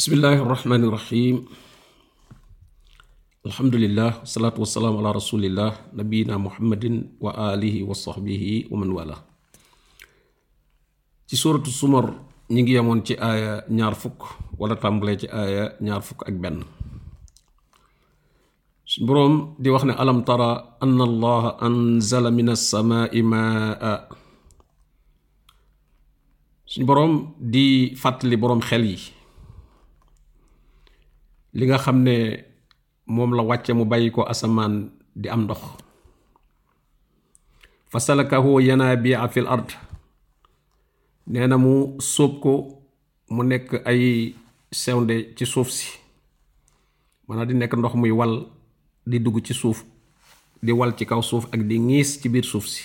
bismillahi irrahmani irrahim alhamdulillah wasalaatu wasalaamu ala rasulillah nabiyina muhammadin wa alihi wa sahbihi wa man wala. Ci suratu sumar ñi ngi yemoon ci aaya wala ci di alam tara anna allaha anzala min alsamaai maa suñ di yi li nga xam ne moom la wàcce mu bàyyi ko asamaan di am ndox. Fa salakahu yanabia fil ard. Nee na mu sóob ko mu nekk ay sewnde ci suuf si. Di nekk ndox muy wal di dugg ci suuf di wal ci kaw suuf ak di ŋiis ci biir suuf si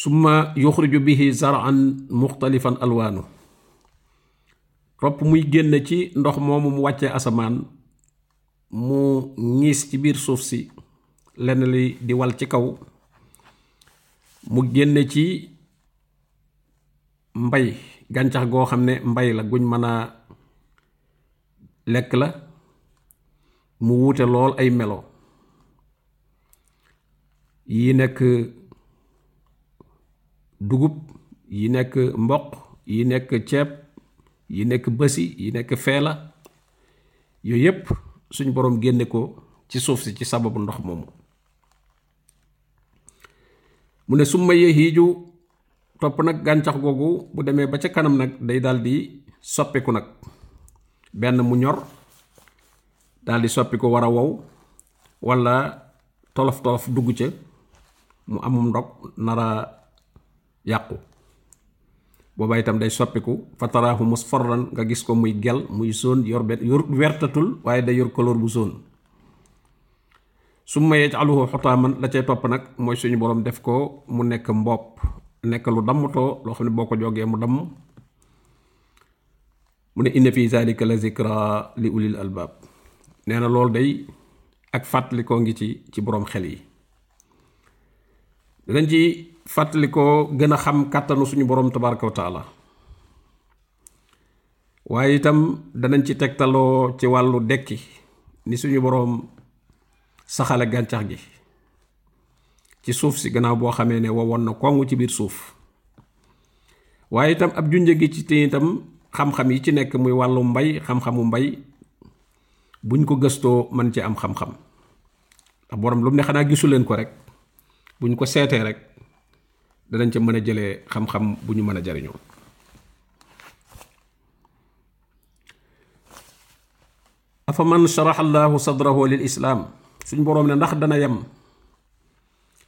summa yuxriju bihi zar'an muxtalifan alwaanu. Ropp muy génn ci ndox moomu mu wàccee asamaan mu ŋiis ci biir suuf si lenn li di wal ci kaw. Mu génne ci mbay gàncax goo xam ne mbay la guñ mën a la. Mu wuute lool ay melo. Yi nekk dugub yi nekk mboq yi nekk ceeb yi nekk bësi yi nekk feela yooyu yépp suñ boroom génne ko ci suuf si ci sababu ndox moomu. Mu ne summa yahiiju topp nag gàncax googu bu demee ba ca kanam nag day daldi soppiku nag. Benn mu ñor daldi soppiku war a wow walla tolof tolof dugg ca mu amum ndog nara yàqu. Booba itam day soppiku fataraahu musfarran nga gis ko muy gel muy zone yor benn yor wertatul waaye day yor couleur bu zone. Summa yaj'aluhu xutaaman la cay topp nag mooy suñu boroom def ko mu nekk mbopp nekk lu dammatoo loo xam ne boo ko mu damm. Mu inna fi zalika la zikra li ulil albaab. Nee na loolu day ak fàttalikoo ngi ci ci boroom xel yi. Danañ ci fàttalikoo gën a xam kàttanu suñu boroom tabaraka wa taala. Waaye itam danañ ci tegtaloo ci wàllu dekki ni suñu boroom saxale gàncax gi ci suuf si gannaaw boo xamee ne wowoon na kongu ci biir suuf. Waaye itam ab junje gi ci itam xam-xam yi ci nekk muy wàllu mbay xam-xamu mbay buñ ko gëstoo mën ci am xam-xam. Ndax boroom lu mu ne xanaa gisu leen ko rek buñ ko seetee rek danañ ca mën a jëlee xam-xam bu ñu mën a jariñoo. Afa man sharaxa allahu sadrahu lil islaam suñ boroom ne ndax dana yem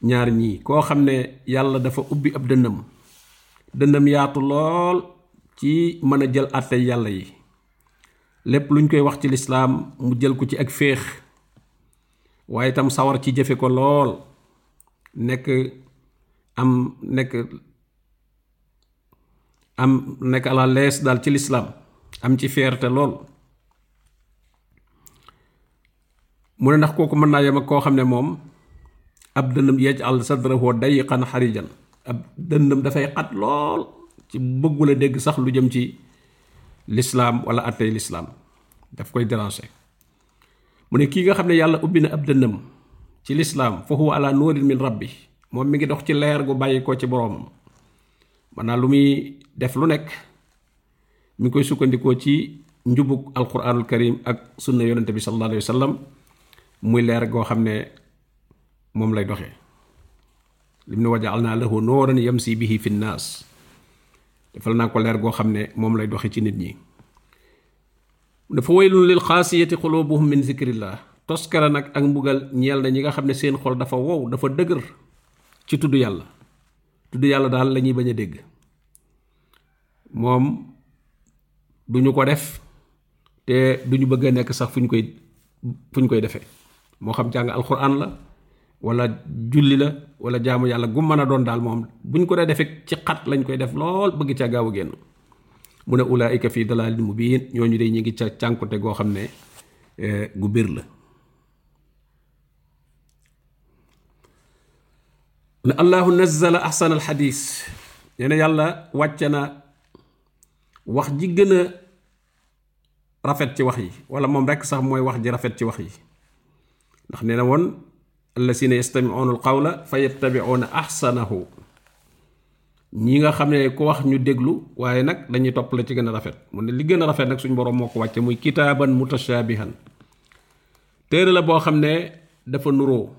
ñaar ñii koo xam ne yàlla dafa ubbi ab dënnam. Dënnam yaatu lool ci mën a jël àtte yàlla yi. Lépp luñ koy wax ci lislaam mu jël ko ci ak féex. Waaye itam sawar ci jëfe ko lool. Nekk am nekk am nekk à la l'aise daal ci lislaam am ci fierté lool. Mu ne ndax kooku mën naa yem ak koo ab dënnam yaj'al sadrahu dayiqan xarijan. Ab dënnam dafay xat lool ci bëggul a dégg sax lu jëm ci lislaam wala attey lislaam daf koy déranger. Mu ne kii nga xam ne ab ci lislaam fa huwa ala nuurin min rabbi moom mi ngi dox ci leer gu bàyyi ko ci boroomam maanaam lu muy def lu nekk mi koy sukkandikoo ci njubug alquranul karim ak sunna yonente bi sallallahu alayhi wa sallam muy leer goo xam ne moom lay doxee lim ne wajaal naa lahu nooran yamsi bihi fi nnaas. Defal naa ko leer goo xam ne moom lay doxe ci nit ñi. Dafa waylun lil xaasiyati xulubuhum min zikrillah. Toskara nag ak mbugal ñeel na ñi nga xam seen xol dafa wow dafa dëgër ci tudd yàlla. Tudd yàlla daal la ñuy bañ a dégg. Moom duñu ko def te duñu bëgg a nekk sax fu ñu koy fu ñu koy defee. Moo xam jàng alxuraan la wala julli la wala jaamu yàlla gu mën a doon daal moom buñ ko dee defee ci xat lañ koy def lool bëgg ca gaaw a génn. Mu ne ulaayika fii dalaalin mubiin ñooñu de ñu ngi ca cànkute goo xam ne gu bir la ne allahu nazzala ahsana alxadis nee na yàlla na wax ji gën a rafet ci wax yi. Wala moom rekk sax mooy wax ji rafet ci wax yi. Ndax nee na woon allasina yastamiuuna alqawla fa yattabiuuna ahsanahu. Ñi nga xam ne ku wax ñu déglu waaye nag dañuy topp la ci gën a rafet. Mu ne li gën a rafet nag suñu boroom moo ko wàcce muy kitaaban mutashaabihan. Téere la boo xam ne dafa nuroo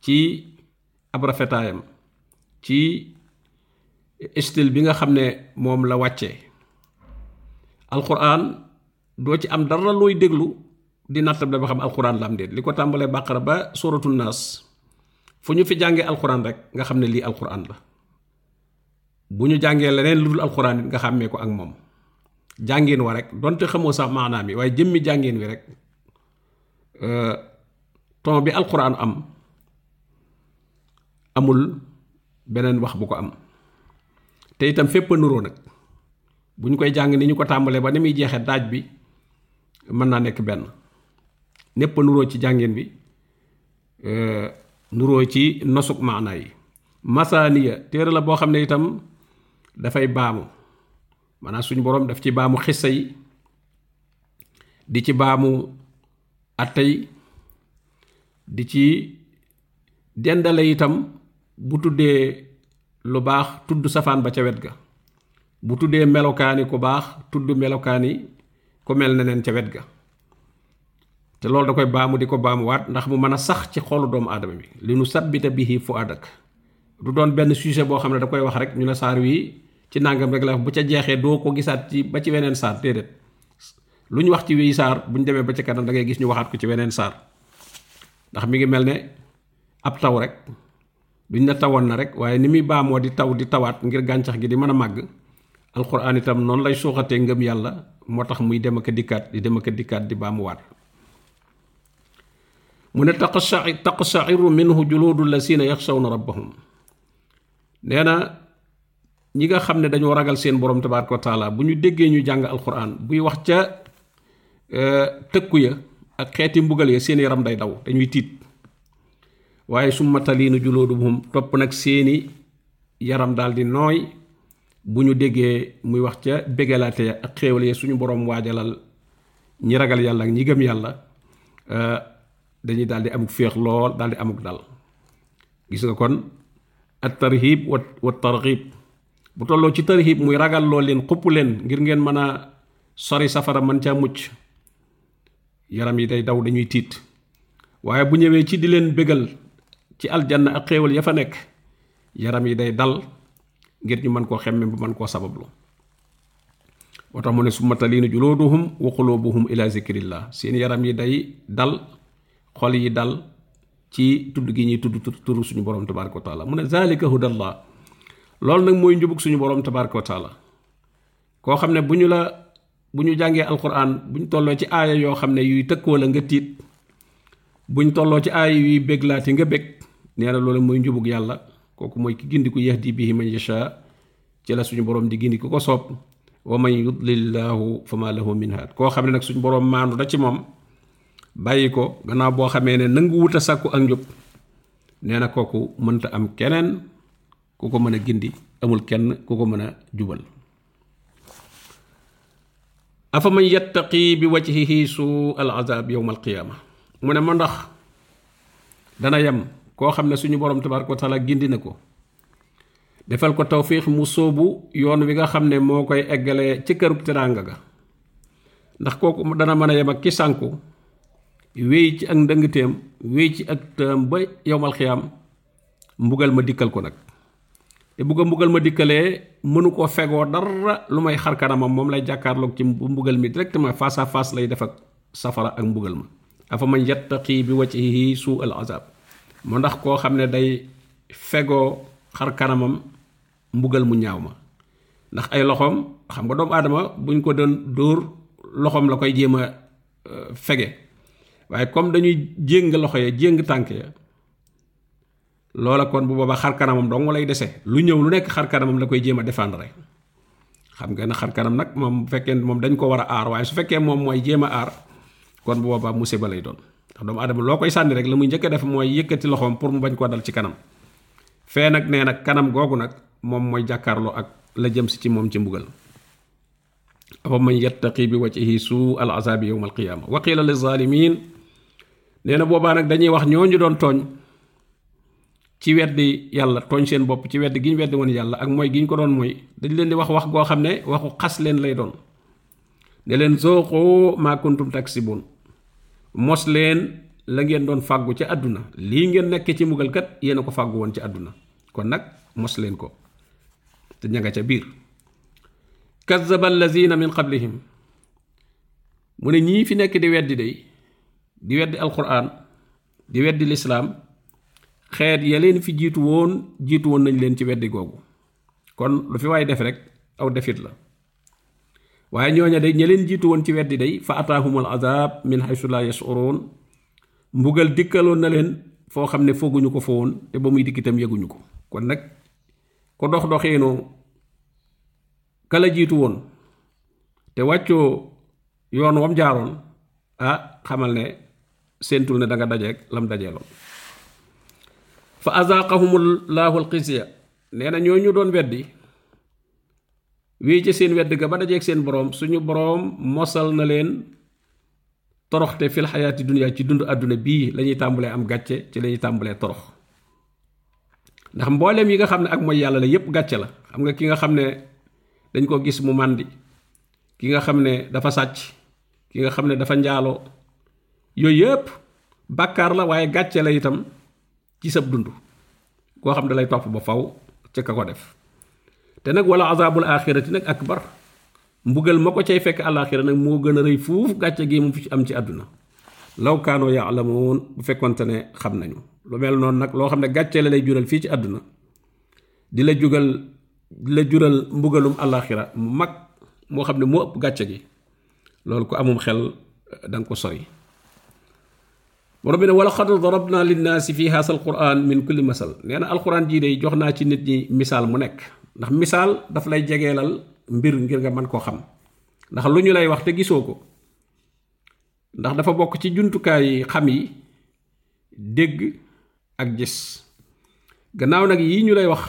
ci ab rafetaayam ci style bi nga xam ne moom la wàccee alquran doo ci am dara looy déglu di nattable ba xam alquran la am déet. Li ko tàmbalee bàqara ba suratul naas fu ñu fi jàngee alquran rek nga xam ne lii alquran la. Bu ñu jàngee leneen lu dul alquran nga xàmmee ko ak moom. Jàngeen wa rek donte xamoo sax maanaam yi waaye jëmmi jàngeen wi rek ton bi alquran am amul beneen wax bu ko am. Te itam fépp a nuroo nag. Bu ñu koy jàng ni ñu ko tàmbalee ba ni muy jeexee daaj bi mën naa nekk benn. Népp a nuroo ci jàngeen bi nuroo ci nosuk maanaa yi. Masaaniya téere la boo xam ne itam dafay baamu. Maanaam suñu boroom daf ci baamu xissa yi di ci baamu attey di ci dendale itam bu tuddee lu baax tudd safaan ba ca wet ga. Bu tuddee melokaani ku baax tudd melokaani ku mel neneen ca wet ga. Te loolu da koy baamu di ko baamuwaat ndax mu mën a sax ci xolu doomu aadama bi. Li nu sabbita bihi fu adak du doon benn sujet boo xam ne da koy wax rek ñu ne saar wi ci nàngam rek la bu ca jeexee doo ko gisaat ci ba ci weneen saar déedéet. Lu ñu wax ci wii saar bu ñu demee ba ci kanam da ngay gis ñu waxaat ko ci weneen saar. Ndax mi ngi mel ne ab taw rek duñ ne tawoon na rek waaye ni muy baamoo di taw di tawaat ngir gàncax gi di mën a màgg alxuraan itam noonu lay suuxatee ngëm yàlla moo tax muy dem ak dikkaat di dem ak dikkaat di baamuwaat. Mu ne taqsha taqshairu minhu juluudu lasina yaxshawna rabbahum. Nee na ñi nga xam ne dañoo ragal seen borom tabaaraka wa taala bu ñu déggee ñu jàng alxuraan buy wax ca tëkku ya ak xeeti mbugal ya seen yaram day daw dañuy tiit waaye summa taliinu juluuduhum topp nag seeni yaram daal di nooy bu ñu déggee muy wax ca bégalaate ya ak xéewal ya suñu borom waajalal ñi ragal yàlla ak ñi gëm yàlla dañuy daal di amuk féex lool daal amuk dal. Gis nga kon at tarhib wa wa targhib bu tolloo ci tarhib muy ragal loo leen xupp leen ngir ngeen mën a sori safara man caa mucc. Yaram yi day daw dañuy tiit. Waaye bu ñëwee ci di leen bégal ci aljanna ak xéewal ya fa nekk yaram yi day dal ngir ñu mën koo xemme bu mën koo sabablu. Tax mu ne summa taliinu juluuduhum wa quluubuhum ila zikrillah. Seen yaram yi day dal xol yi dal ci tudd gi ñuy tudd turu suñu borom tabaraka wa taala. Mu ne zalika hudallah. Loolu nag mooy njubug suñu borom tabaraka wa taala. Koo xam ne bu ñu la bu ñu alquran bu ñu ci aaya yoo xam ne yuy nga tiit bu ñu tolloo ci nga bég nee na loolu mooy njubug yàlla kooku mooy ki gindi ku yahdi bihi man yasha ci la suñu borom di gindi ku ko soob. Wa man yudlillahu fa ma lahu min haad. Koo xam ne nag suñu borom maandu da ci moom bàyyi ko gannaaw boo xamee ne nangu wut a sàkku ak njub nee na kooku mënta am keneen ku ko gindi amul kenn ku ko mën a jubal. Afa man yattaqi bi wajhihi su al azab yowma al qiyaama? Mu ne ma ndax dana yem koo xam ne suñu borom tabaraka wa taala gindi na ko. Defal ko tawfiix mu sóobu yoon wi nga xam ne moo koy eggalee ci kërug teraanga ga. Ndax kooku dana mën a yem ak ki sànku wéy ci ak ndëngteem wéy ci ak tëm ba yowmal xiyaam mbugal ma dikkal ko nag. Te a mbugal ma dikkalee mënu koo fegoo dara lu may xar kanamam moom lay jàkkaarloog ci mbugal mi directement face à face lay def ak safara ak mbugal ma. Afa man yattaqi bi wajhihi suu al azab moo ndax koo xam ne day fegoo xar kanamam mbugal mu ñaaw ma. ndax ay loxoom xam nga doomu aadama buñ ko doon dóor loxoom la koy jéem a fege. Waaye comme dañuy jéng loxo ya jéng tànk ya loola kon bu boobaa xar kanamam dong lay dese. Lu ñëw lu nekk xar kanamam la koy jéem a défendre. Xam nga ne xar kanam nag moom bu fekkee dañ ko war a aar waaye su fekkee moom mooy jéem a kon bu boobaa musiba lay doon doomu aadama loo koy sànni rek la muy njëkk def mooy yëkkati loxoom pour mu bañ koo dal ci kanam. Fee nag nee nag kanam googu nag moom mooy jàkkaarloo ak la jëm si ci moom ci mbugal. Afa man yattaqi bi wajhihi suu al azabi yowma alqiyama wa qila li zalimin nee na boobaa nag dañuy wax ñooñu doon tooñ ci weddi yàlla tooñ seen bopp ci weddi gi ñu weddi woon ak mooy gi ñu ko doon mooy dañ leen di wax wax goo xam ne waxu xas leen lay doon. Ne leen zooqoo maa kuntum taksibun mos leen la ngeen doon fàggu ci àdduna. Lii ngeen nekk ci mbugal kat yéen a ko fàggu woon ci àdduna. Kon nag mos leen ko. Te ña nga ca biir. Kazaba allazina min qablihim. Mu ne ñii fi nekk di weddi day di weddi alquran di weddi lislaam xeet ya leen fi jiitu woon jiitu woon nañ leen ci weddi googu. Kon lu fi waay def rek aw defit la waaye ñooña day ña leen jiitu woon ci weddi day fa ataahumul azab min haysu la yashurun mbugal dikkaloon na leen foo xam ne fooguñu ko fa woon te ba muy dikk itam yëguñu ko. Kon nag ko dox doxeenoo kala jiitu woon te wàccoo yoon wam jaaroon ah xamal ne séentul ne da nga dajeeg lam dajeeloon. Fa azaqahumullahu alxisya nee na ñoo ñu doon weddi wii ci seen wedd ga ba dajeeg seen boroom suñu boroom mosal na leen toroxte fil xayaati dunya ci dund àdduna bii lañuy tàmbalee am gàcce ci lañuy tàmbalee torox. Ndax mbooleem yi nga xam ne ak mooy yàlla la yépp gàcce la. Xam nga ki nga xam dañ ko gis mu màndi ki nga xam ne dafa sàcc ki nga xam ne dafa njaaloo yooyu yépp bàkkaar la waaye gàcce la itam ci sab dund koo xam lay ba faw ca ka def te nag wala azabul axirati nag akbar mbugal ma ko cay fekk àlaxira nag moo gën a rëy fuuf gàcce gi mu fi am ci àdduna law kaanoo yaalamuun bu fekkonte ne xam nañu lu mel noonu nag loo xam ne gàcce la lay jural fii ci àdduna di la jugal di la jural mbugalum àlaxira mu mag moo xam ne moo ëpp gàcce gi loolu ku amum xel danga ko sori borom bi ne wala xad darabna linnaasi fi haasa alquran min kulli masal nee na alquran jii day jox naa ci nit ñi misaal mu nekk ndax misaal daf lay jegeelal mbir ngir nga mën koo xam. ndax lu ñu lay wax te gisoo ko. ndax dafa bokk ci jumtukaay xam yi dégg ak gis. gannaaw nag yii ñu lay wax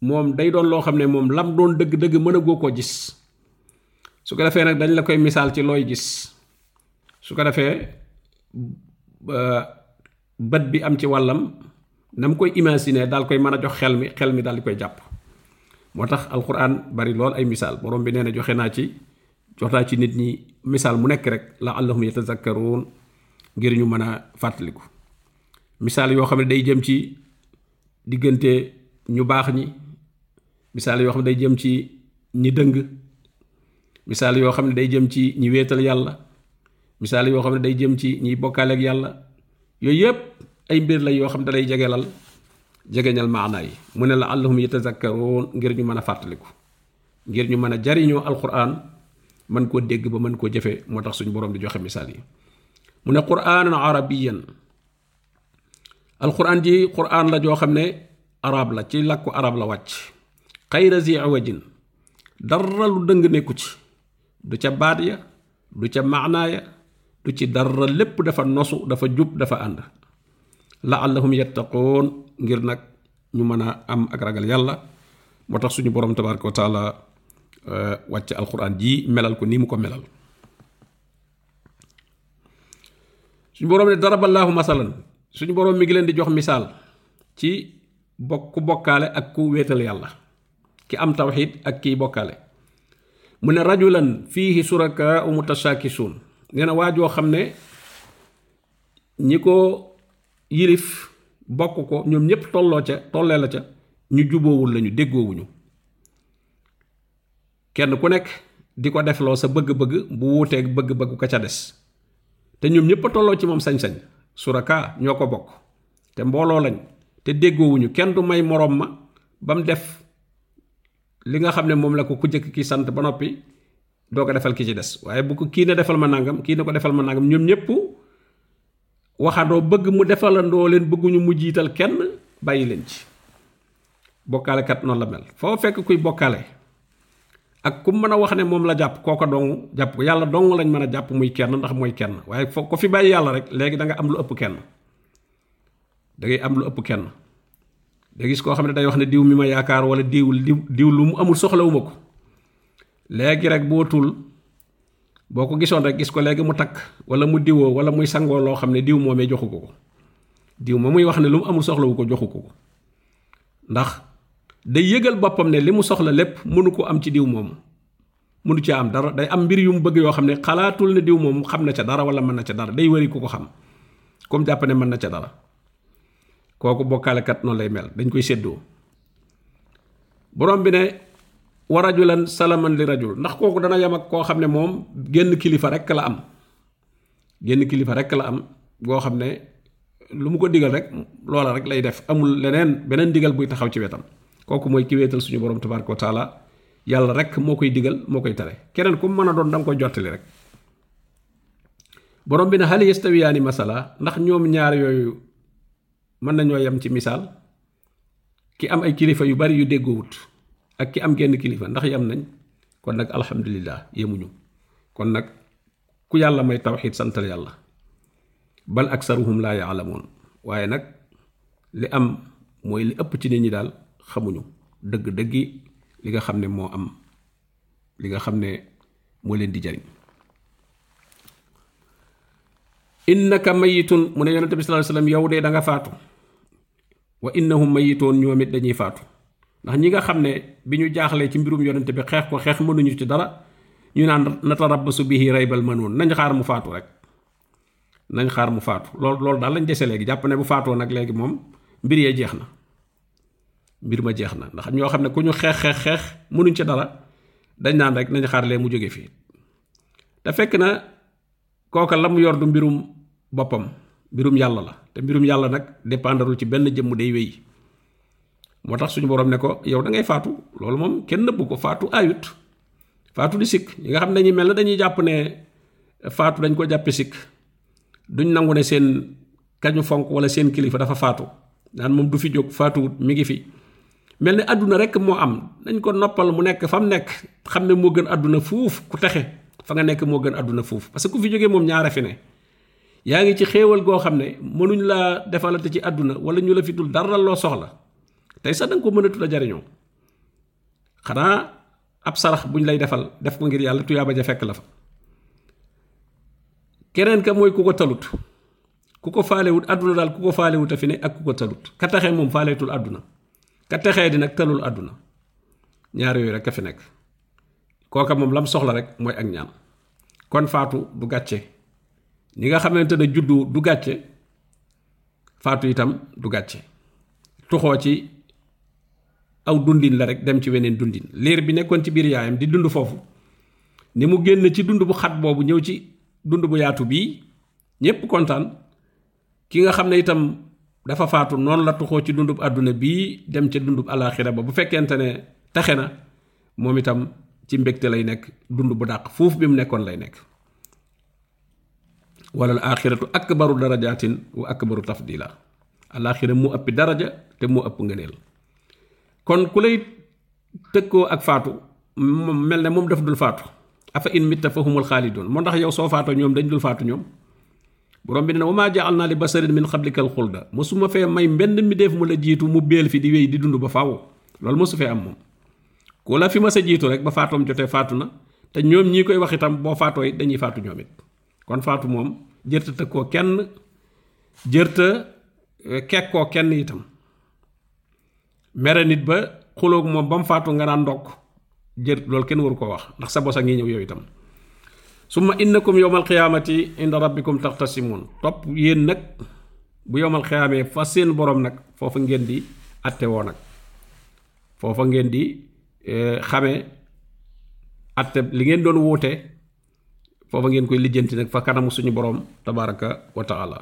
moom day doon loo xam ne moom lam doon dëgg-dëgg mën a goo gis. su ko defee nag dañ la koy misaal ci looy gis. su ko defee bët bi am ci wàllam na mu koy imaginer daal koy mën a jox xel mi xel mi koy jàpp moo tax alquran bari lool ay misaal. Borom bi nee na joxe naa ci jox naa ci nit ñi misaal mu nekk rek la allahum yatazakkaruun ngir ñu mën a fàttaliku. Misaal yoo xam ne day jëm ci diggante ñu baax ñi misaal yoo xam ne day jëm ci ñi dëng misaal yoo xam ne day jëm ci ñi wéetal yàlla misaal yoo xam ne day jëm ci ñiy bokkaaleeg yàlla. Yooyu yëpp ay mbir la yoo xam ne dalay jegelal jegeñal maanaa yi. Mu ne la allahum yatazakkaroon ngir ñu mën a fàttaliku. Ngir ñu mën a jariñoo alquran mën koo dégg ba mën koo jëfe moo tax suñu borom di joxe misaal yi. Mu ne quraanan arabiyan. Alquran ji quran la joo xam arab la ci làkku arab la wàcc. Xayra zi awajin dara lu dëng nekku ci. Du ca baat ya du ca maanaa ya du ci dara. Lépp dafa nosu dafa jub dafa ànd laallahum yattaqoon ngir nag ñu mën a am ak ragal yàlla. Moo tax suñu borom tabaraka wa taala wàcce alquran ji melal ko ni mu ko melal. Suñu borom ne daraballaahu masalan. Suñu borom mi ngi leen di jox misaal ci bokk ku bokkaale ak ku wéetal yàlla ki am tawxid ak kiy bokkaale. Mu ne rajulan fiihi suraka u mutashakisuun nee na waa joo xam ne ñi yilif bokk ko ñoom ñépp tolloo ca tollee la ca ñu juboowul lañu déggoowuñu. Kenn ku nekk di ko defloo sa bëgg-bëgg bu wuuteeg bëgg-bëgg ka ca des. Te ñoom ñépp a tolloo ci moom sañ-sañ. Suraka ñoo ko bokk. Te lañ. Te déggoowuñu. Kenn du may moroom ma ba mu def li nga xam ne moom la ko ku jëkk ki sant ba noppi doo ko defal ki ci des. Waaye bu ko kii ne defal ma nangam kii ne ko defal ma nangam ñoom ñépp waxandoo bëgg mu defalandoo leen bëgguñu mu jiital kenn bàyyi leen ci. Bokkaalekat noonu la mel. Foo fekk kuy bokkaale ak ku mën a wax ne moom la jàpp kooko dong jàpp ko. Yàlla dong lañ mën a jàpp muy kenn ndax mooy kenn. Waaye foo ko fi bàyyi yàlla rek léegi da nga am lu ëpp kenn. Da ngay am lu ëpp kenn. Da gis koo xam ne day wax ne diw mi ma yaakaar wala diw diw lu mu amul soxlawuma ko. Rek boo ko gisoon rek gis ko léegi mu takk wala mu diwoo wala muy sangoo loo xam ne diw moomee joxu ko diw ma muy wax ne lu mu amul soxlawu ko joxu ko ndax day yëgal boppam ne li mu soxla lépp mënu ko am ci diw moomu. Mënu ci am dara day am mbir yu mu bëgg yoo xam ne xalaatul ne diw moomu xam na ca dara wala mën na ca dara day wëri ku ko xam. Comme ne ca dara. Bokkaalekat noonu lay mel dañ koy séddoo. Borom bi ne wa rajulan salaman li rajul. Ndax kooku dana yem ak koo xam ne moom génn kilifa rek la am. Génn kilifa rek la am lu mu ko digal rek loola rek lay def. Amul leneen beneen digal buy taxaw ci wetam. Kooku mooy ki wéetal suñu borom tabaraka wa taala. Rek moo digal moo tere. Keneen ku mën a doon da rek borom bi ne hal yastawiyaani masala? Ndax ñoom ñaar yooyu mën yem ci ki am ay kilifa yu bari yu déggoowut ak ki am genn kilifa ndax yem nañ kon nag alhamdulillah yemuñu kon nag ku yàlla may tawxiid santal yàlla bal aksaruhum laa yaalamuun waaye nag li am mooy li ëpp ci nit ñi daal xamuñu dëgg-dëggi li nga xam ne moo am li nga xam ne moo leen di jariñ innaka mayitun mu ne yonente bi sallallahu alayhi wasallam yow de da nga faatu wa innahum mayitoon ñoom it dañuy faatu ndax ñi nga xam ne bi ñu jaaxlee ci mbirum yonente bi xeex ko xeex mënuñu ci dara ñu naan natarabbasu bihi raybal manuun nañ xaar mu faatu rek. Nañ xaar mu faatu. Loolu loolu daal lañ dese léegi. Jàpp ne bu faatoo nag léegi moom mbir yee jeex na. Mbir ma jeex na. Ndax ñoo xam ne ku ñu xeex xeex xeex mënuñ ci dara dañ naan rek nañ xaar lee mu jóge fii te fekk na kooka la mu yor du mbirum boppam mbirum yàlla la. Te mbirum yàlla nag dépendrul ci benn jëmm day wéy moo tax suñu borom ne ko yow da ngay faatu. Loolu moom kenn ko faatu ayut. Faatu di sikk. Yi nga xam dañuy mel dañuy jàpp ne faatu dañ ko jàppe sikk. Duñ nangu ne seen kañu fonk wala seen kilifa dafa faatu. Naan moom du fi jóg faatuwut mi ngi fi. Mel ne rek moo am. Dañ ko noppal mu nekk fa mu nekk. Xam ne moo gën àdduna fuuf ku texe. Fa nga nekk moo gën àdduna fuuf. Parce que ku fi jógee moom ñaara fi ne. Yaa ngi ci xéewal goo xam mënuñ laa defalate ci àdduna wala ñu la fi dul dara loo soxla tey sax danga ko mënatul a jariñoo xanaa ab sarax buñ lay defal def ko ngir yàlla tuyaaba ja fekk la fa. Keneen ka mooy ku ko talut. Ku ko faalewut àdduna daal ku ko faalewut a fi ne ak ku ko talut. Ka taxee moom faaleetul àdduna ka texee di nag talul àdduna ñaar yooyu rek a fi nekk. Kooka moom lam soxla rek mooy ak ñaan. Kon faatu du gàcce. Ñi nga xamante ne juddu du gàcce faatu itam du gàcce. Tuxoo ci aw dundin la rek dem ci weneen dundin. Liir bi nekkoon ci biir yaayam di dund foofu. Ni mu génn ci dund bu xat boobu ñëw ci dund bu yaatu bii ñépp kontaan. Ki nga xam ne itam dafa faatu noonu la tuxoo ci dundub àdduna bii dem ca dundub alaaxira ba. Bu fekkente ne taxe na moom itam ci mbégte lay nekk dund bu dàq. Foofu bi mu nekkoon lay nekk. Wala al axiratu akbaru darajaatin wa akbaru tafdila alaaxira mu ëppi daraja te mu ëpp ngëneel kon ku lay tëkkoo ak faatu mel ne moom daf dul faatu afa in mitta fa humul xaalidun moo ndax yow soo faatoo ñoom dañ dul faatu ñoom borom bi ne wa maa jaal naa li basarin min xablikal xulda mosuma fee may mbenn mi def mu la jiitu mu béel fi di wéy di dund ba faaw loolu mosu fee am moom ku la fi ma sa jiitu rek ba faatoom jotee faatu na te ñoom ñii koy wax itam boo faatoo it dañuy faatu ñoom it kon faatu moom jërta tëkkoo kenn jërta kekkoo kenn itam mere nit ba xuloog moom ba mu faatu nga naan ndokk. Jër loolu kenn waru ko wax ndax sa bos a ngi ñëw yow itam. Summa innakum yowmal qiyaamati inda rabbikum taxtasimun topp yéen nag bu yowmal qiyaamee fa seen borom nag foofa ngeen di atte woo nag. Foofa ngeen di xamee atte li ngeen doon wuute foofa ngeen koy lijjanti nag fa kanamu suñu borom tabaraka wa taala